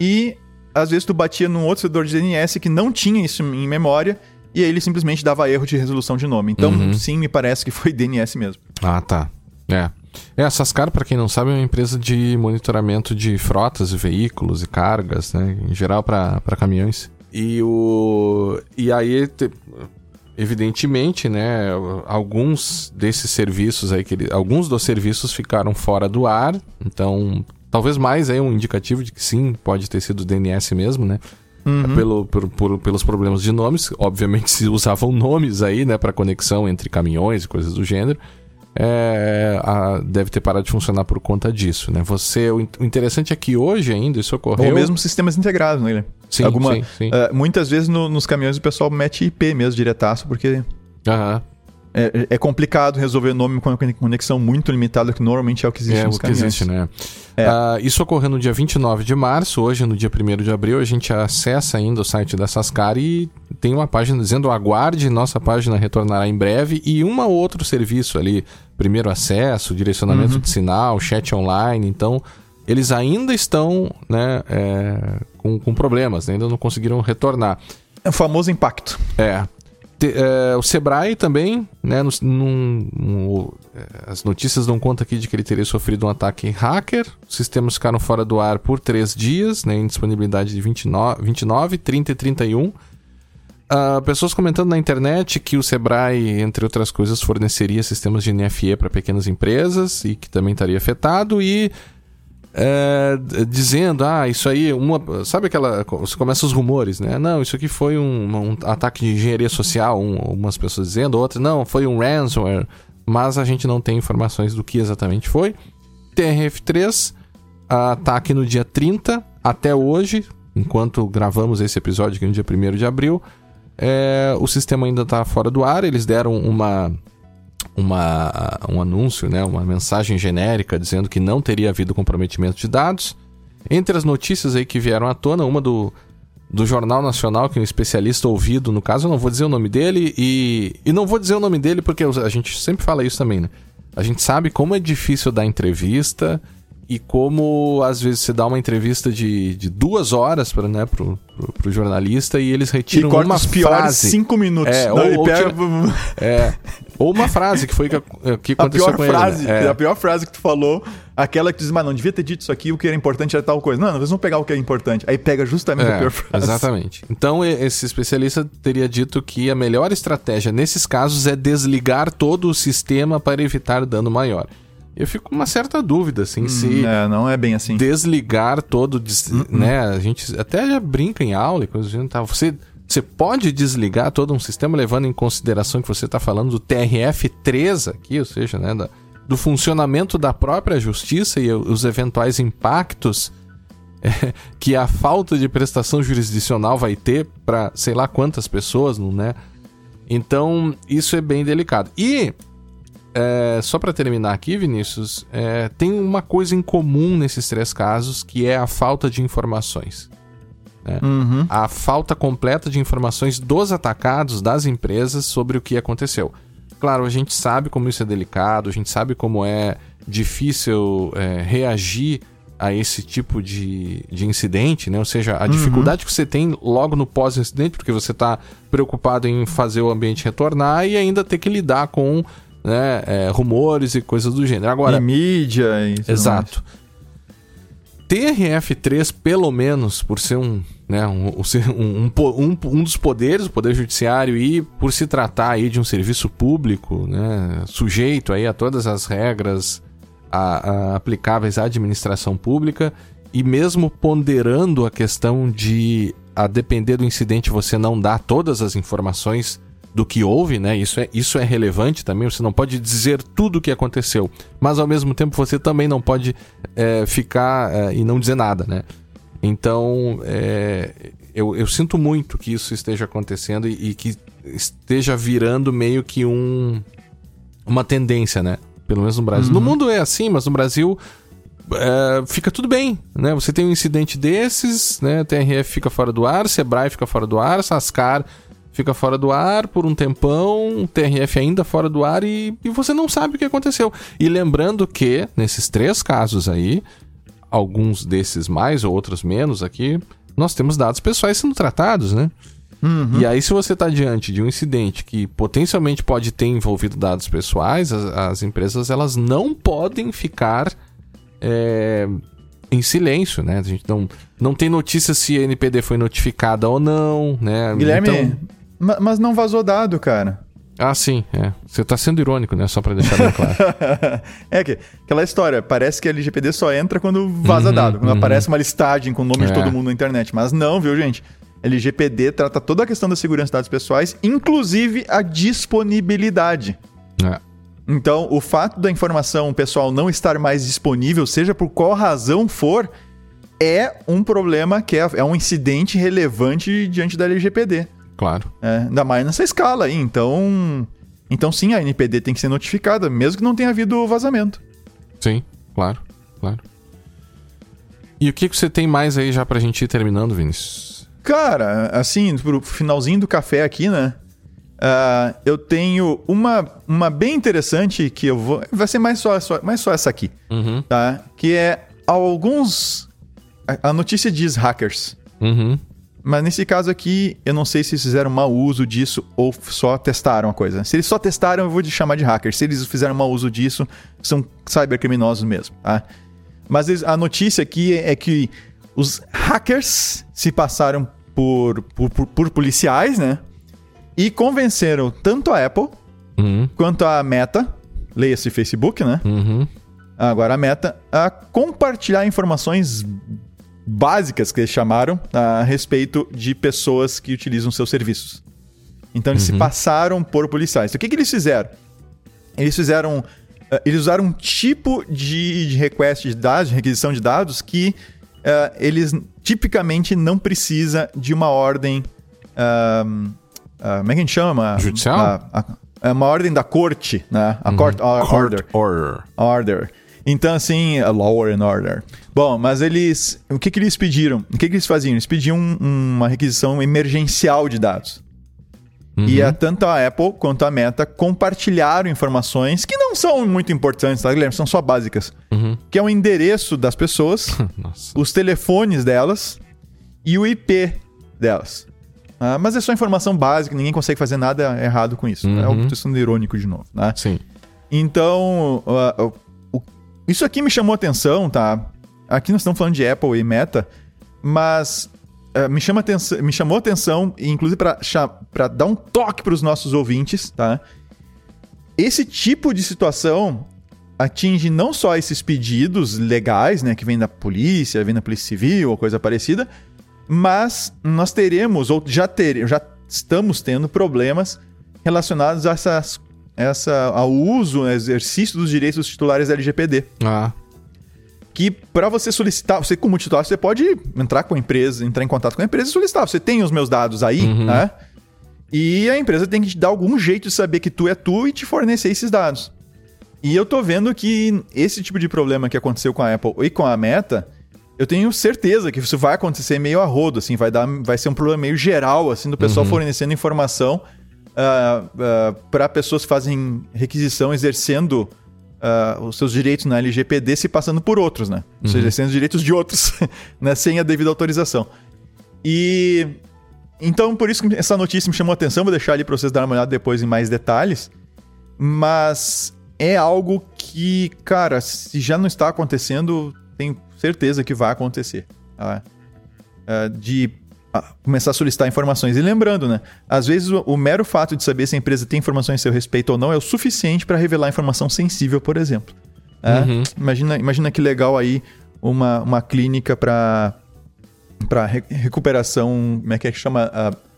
E às vezes tu batia num outro servidor de DNS que não tinha isso em memória, e aí ele simplesmente dava erro de resolução de nome. Então, uhum. sim, me parece que foi [laughs] DNS mesmo. Ah, tá. É. É, a Sascar, para quem não sabe, é uma empresa de monitoramento de frotas e veículos e cargas, né? Em geral para caminhões. E, o, e aí, evidentemente, né, alguns desses serviços aí, que ele, alguns dos serviços ficaram fora do ar, então talvez mais aí um indicativo de que sim, pode ter sido DNS mesmo, né? Uhum. Pelo, por, por, pelos problemas de nomes, obviamente [laughs] se usavam nomes aí, né, para conexão entre caminhões e coisas do gênero é, a, deve ter parado de funcionar por conta disso, né? Você, o, o interessante é que hoje ainda isso ocorreu... Ou mesmo sistemas integrados nele. Sim, Alguma, sim, sim. Uh, muitas vezes no, nos caminhões o pessoal mete IP mesmo, diretaço, porque... Aham. É, é, complicado resolver nome com conexão muito limitada, que normalmente é o que existe é, nos o caminhões. que existe, né? É. Uh, isso ocorreu no dia 29 de março, hoje no dia 1 de abril, a gente acessa ainda o site da Sascar e tem uma página dizendo aguarde, nossa página retornará em breve e um outro serviço ali, primeiro acesso, direcionamento uhum. de sinal, chat online, então eles ainda estão né, é, com, com problemas, né? ainda não conseguiram retornar. É o famoso impacto. É, te, é, o Sebrae também, né? No, é, as notícias dão conta aqui de que ele teria sofrido um ataque hacker. Os sistemas ficaram fora do ar por três dias, né? Em disponibilidade de 29, 29 30 e 31. Uh, ah, pessoas comentando na internet que o Sebrae, entre outras coisas, forneceria sistemas de NFE para pequenas empresas e que também estaria afetado. E é, dizendo, ah, isso aí, uma, sabe aquela. Você começa os rumores, né? Não, isso aqui foi um, um ataque de engenharia social, um, umas pessoas dizendo, outras, não, foi um ransomware, mas a gente não tem informações do que exatamente foi. TRF3, ataque no dia 30, até hoje, enquanto gravamos esse episódio aqui no dia 1 de abril, é, o sistema ainda está fora do ar, eles deram uma uma, um anúncio, né, uma mensagem genérica dizendo que não teria havido comprometimento de dados. Entre as notícias aí que vieram à tona, uma do, do Jornal Nacional, que é um especialista ouvido, no caso, eu não vou dizer o nome dele, e, e não vou dizer o nome dele porque a gente sempre fala isso também, né? A gente sabe como é difícil dar entrevista e como às vezes você dá uma entrevista de, de duas horas para né, pro, pro, pro, jornalista e eles retiram e uma os frase. cinco minutos. É, ou, ou, pega... tira... [laughs] é, ou uma frase que foi que, que aconteceu a pior com frase, ele. Né? É. A pior frase que tu falou, aquela que diz, mas não devia ter dito isso aqui, o que era importante era tal coisa. Não, não, eles vão pegar o que é importante. Aí pega justamente é, a pior frase. Exatamente. Então esse especialista teria dito que a melhor estratégia nesses casos é desligar todo o sistema para evitar dano maior. Eu fico com uma certa dúvida, assim, hum, se. É, não é bem assim. Desligar todo. Des... Uh -uh. Né? A gente até já brinca em aula e coisas assim. Tá? Você, você pode desligar todo um sistema levando em consideração que você está falando do TRF3 aqui, ou seja, né, da, do funcionamento da própria justiça e os eventuais impactos é, [laughs] que a falta de prestação jurisdicional vai ter para sei lá quantas pessoas, né? Então, isso é bem delicado. E é, só para terminar aqui, Vinícius, é, tem uma coisa em comum nesses três casos que é a falta de informações. Né? Uhum. A falta completa de informações dos atacados, das empresas, sobre o que aconteceu. Claro, a gente sabe como isso é delicado, a gente sabe como é difícil é, reagir a esse tipo de, de incidente, né? Ou seja, a uhum. dificuldade que você tem logo no pós-incidente, porque você está preocupado em fazer o ambiente retornar e ainda ter que lidar com né, é, rumores e coisas do gênero. Agora, e mídia e Exato. TRF3, pelo menos, por ser um, né, um, um, um, um, dos poderes do Poder Judiciário e por se tratar aí de um serviço público, né, sujeito aí a todas as regras a, a aplicáveis à administração pública, e mesmo ponderando a questão de, a depender do incidente, você não dar todas as informações do que houve, né? Isso é, isso é relevante também. Você não pode dizer tudo o que aconteceu, mas ao mesmo tempo você também não pode é, ficar é, e não dizer nada, né? Então, é, eu, eu, sinto muito que isso esteja acontecendo e, e, que esteja virando meio que um, uma tendência, né? Pelo menos no Brasil. Uhum. No mundo é assim, mas no Brasil é, fica tudo bem, né? Você tem um incidente desses, né? TRF fica fora do ar, Sebrae fica fora do ar, Sascar fica fora do ar por um tempão, TRF ainda fora do ar e, e você não sabe o que aconteceu. E lembrando que, nesses três casos aí, alguns desses mais ou outros menos aqui, nós temos dados pessoais sendo tratados, né? Uhum. E aí, se você está diante de um incidente que potencialmente pode ter envolvido dados pessoais, as, as empresas elas não podem ficar é, em silêncio, né? A gente não, não tem notícia se a NPD foi notificada ou não, né? Guilherme, então... mas não vazou dado, cara. Ah, sim, é. Você tá sendo irônico, né? Só para deixar bem claro. [laughs] é que aquela história, parece que a LGPD só entra quando vaza uhum, dado, quando uhum. aparece uma listagem com o nome é. de todo mundo na internet. Mas não, viu, gente? LGPD trata toda a questão da segurança de dados pessoais, inclusive a disponibilidade. É. Então, o fato da informação pessoal não estar mais disponível, seja por qual razão for, é um problema que é, é um incidente relevante diante da LGPD. Claro. É, ainda mais nessa escala aí. Então, então sim, a NPD tem que ser notificada, mesmo que não tenha havido vazamento. Sim, claro, claro. E o que, que você tem mais aí já pra gente ir terminando, Vinícius? Cara, assim, pro finalzinho do café aqui, né? Uh, eu tenho uma, uma bem interessante que eu vou. Vai ser mais só, só mais só essa aqui. Uhum. Tá? Que é alguns. A, a notícia diz hackers. Uhum. Mas nesse caso aqui, eu não sei se eles fizeram mau uso disso ou só testaram a coisa. Se eles só testaram, eu vou te chamar de hacker. Se eles fizeram mau uso disso, são cybercriminosos mesmo, tá? Mas a notícia aqui é que os hackers se passaram por, por, por, por policiais, né? E convenceram tanto a Apple uhum. quanto a Meta, leia-se Facebook, né? Uhum. Agora a Meta, a compartilhar informações básicas que eles chamaram a respeito de pessoas que utilizam seus serviços. Então eles uhum. se passaram por policiais. Então, o que, que eles fizeram? Eles fizeram. Uh, eles usaram um tipo de, de request de dados, de requisição de dados, que uh, eles tipicamente não precisa de uma ordem. Uh, como é que a gente chama? Judicial? é uma ordem da corte, né? A uhum. court, order. order. Order. Então, assim, law and order. Bom, mas eles. O que, que eles pediram? O que, que eles faziam? Eles pediam uma requisição emergencial de dados. Uhum. E a, tanto a Apple quanto a Meta compartilharam informações que não são muito importantes, tá, Guilherme? São só básicas. Uhum. Que é o endereço das pessoas, [laughs] os telefones delas e o IP delas. Ah, mas é só informação básica, ninguém consegue fazer nada errado com isso. Uhum. É o sendo irônico de novo, né? Sim. Então, uh, isso aqui me chamou atenção, tá? Aqui nós estamos falando de Apple e Meta, mas uh, me, chama atenção, me chamou atenção, inclusive para dar um toque para os nossos ouvintes, tá? Esse tipo de situação atinge não só esses pedidos legais, né, que vem da polícia, vem da polícia civil ou coisa parecida, mas nós teremos ou já teremos, já estamos tendo problemas relacionados a essas essa, ao uso, ao exercício dos direitos dos titulares da LGPD. Ah. Que para você solicitar, você como titular, você pode entrar com a empresa, entrar em contato com a empresa e solicitar. Você tem os meus dados aí, uhum. né? E a empresa tem que te dar algum jeito de saber que tu é tu e te fornecer esses dados. E eu tô vendo que esse tipo de problema que aconteceu com a Apple e com a Meta, eu tenho certeza que isso vai acontecer meio a rodo, assim, vai dar, vai ser um problema meio geral, assim, do pessoal uhum. fornecendo informação uh, ah, uh, ah, para pessoas que fazem requisição exercendo uh, os seus direitos na LGPD se passando por outros, né? Ou seja, uhum. exercendo os direitos de outros, [laughs] né? Sem a devida autorização. E então, por isso que essa notícia me chamou a atenção, vou deixar ali para vocês darem uma olhada depois em mais detalhes. Mas é algo que, cara, se já não está acontecendo, tenho certeza que vai acontecer. Tá? Uh, de começar a solicitar informações. E lembrando, né? Às vezes o, o, mero fato de saber se a empresa tem informações a seu respeito ou não é o suficiente para revelar informação sensível, por exemplo. É? Uhum. Imagina, imagina que legal aí uma, uma clínica para para re recuperação, como é que é que chama? Uh,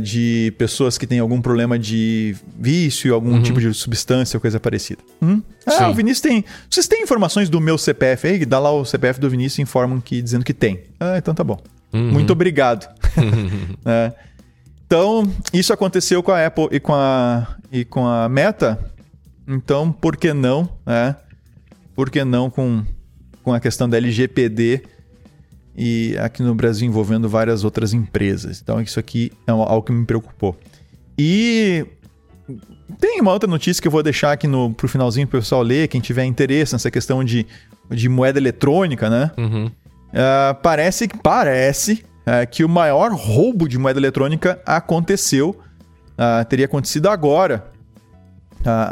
de pessoas que têm algum problema de vício, algum uhum. tipo de substância ou coisa parecida. Hum? Ah, o Vinícius tem. Vocês têm informações do meu CPF aí? Dá lá o CPF do Vinícius e informam que dizendo que tem. Ah, então tá bom. Uhum. Muito obrigado. [laughs] é. Então, isso aconteceu com a Apple e com a, e com a Meta. Então, por que não, né? Por que não com com a questão da LGPD e aqui no Brasil envolvendo várias outras empresas. Então isso aqui é algo que me preocupou. E tem uma outra notícia que eu vou deixar aqui no, pro finalzinho pro pessoal ler, quem tiver interesse nessa questão de, de moeda eletrônica, né? Uhum. Uh, parece parece uh, que o maior roubo de moeda eletrônica aconteceu, uh, teria acontecido agora,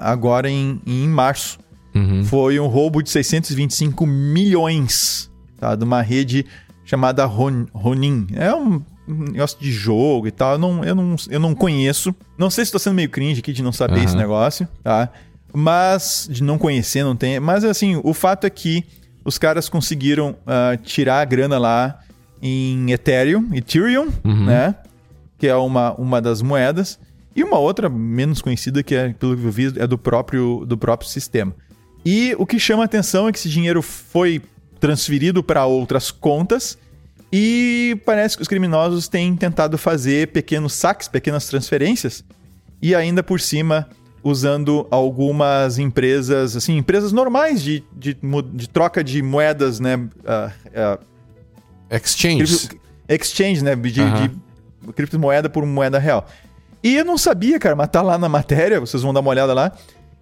agora em, em março. Uhum. Foi um roubo de 625 milhões tá, de uma rede chamada Ronin. É um negócio de jogo e tal. Eu não, eu não, eu não conheço. Não sei se estou sendo meio cringe aqui de não saber uhum. esse negócio, tá? Mas, de não conhecer, não tem. Mas, assim, o fato é que os caras conseguiram uh, tirar a grana lá em Ethereum, Ethereum, uhum. né? Que é uma, uma das moedas. E uma outra menos conhecida, que é, pelo que eu vi, é do próprio, do próprio sistema. E o que chama a atenção é que esse dinheiro foi transferido para outras contas e parece que os criminosos têm tentado fazer pequenos saques, pequenas transferências e ainda por cima usando algumas empresas, assim, empresas normais de, de, de troca de moedas, né? Uh, uh, exchange. Exchange, né? De, uhum. de criptomoeda por moeda real. E eu não sabia, cara, mas tá lá na matéria, vocês vão dar uma olhada lá.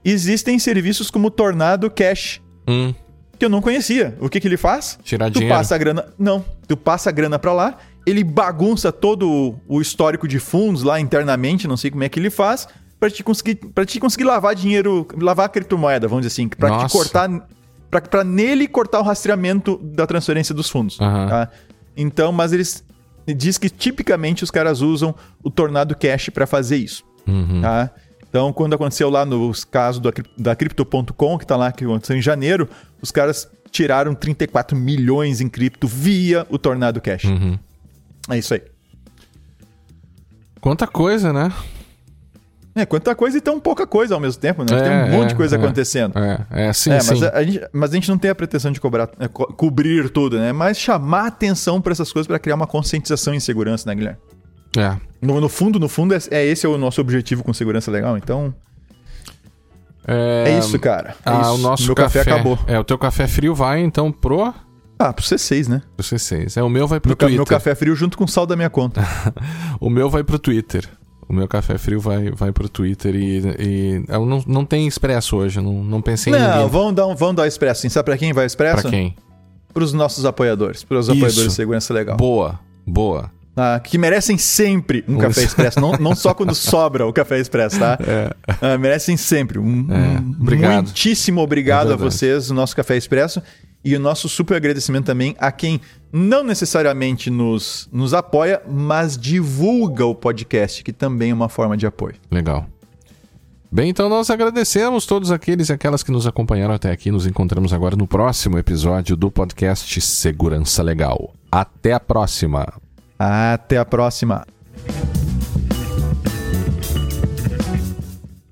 Existem serviços como Tornado Cash. Hum que eu não conhecia. O que, que ele faz? Tirar tu dinheiro. passa a grana. Não, tu passa a grana pra lá, ele bagunça todo o histórico de fundos lá internamente, não sei como é que ele faz, para te conseguir para te conseguir lavar dinheiro, lavar a criptomoeda, vamos dizer assim, para te cortar para nele cortar o rastreamento da transferência dos fundos, uhum. tá? Então, mas eles diz que tipicamente os caras usam o Tornado Cash para fazer isso, uhum. tá? Então, quando aconteceu lá nos casos do, da Crypto.com, que está lá, que aconteceu em janeiro, os caras tiraram 34 milhões em cripto via o Tornado Cash. Uhum. É isso aí. Quanta coisa, né? É, quanta coisa e tão pouca coisa ao mesmo tempo, né? É, Tem um monte é, de coisa é, acontecendo. É, é sim, é, sim. Mas a, gente, mas a gente não tem a pretensão de cobrar, é, co cobrir tudo, né? Mas chamar atenção para essas coisas para criar uma conscientização em segurança, né, Guilherme? É. No, no fundo, no fundo, é, é, esse é o nosso objetivo com segurança legal. Então, é, é isso, cara. É ah, isso. o nosso meu café, café, acabou. É, o teu café frio vai então pro. Ah, pro C6, né? Pro C6. É, o meu vai pro meu, Twitter. Meu café frio junto com o sal da minha conta. [laughs] o meu vai pro Twitter. O meu café frio vai, vai pro Twitter e, e eu não, não tem expresso hoje, não, não pensei não, em Não, vamos dar, um, vamos dar expresso. Sim. Sabe pra quem vai expresso? Pra quem? Pros nossos apoiadores, pros apoiadores de segurança legal. Boa, boa. Ah, que merecem sempre um café expresso, não, não só quando [laughs] sobra o café expresso, tá? É. Ah, merecem sempre. Um, é. obrigado. Muitíssimo obrigado é a vocês, o nosso café expresso. E o nosso super agradecimento também a quem não necessariamente nos, nos apoia, mas divulga o podcast, que também é uma forma de apoio. Legal. Bem, então nós agradecemos todos aqueles e aquelas que nos acompanharam até aqui. Nos encontramos agora no próximo episódio do podcast Segurança Legal. Até a próxima! Até a próxima!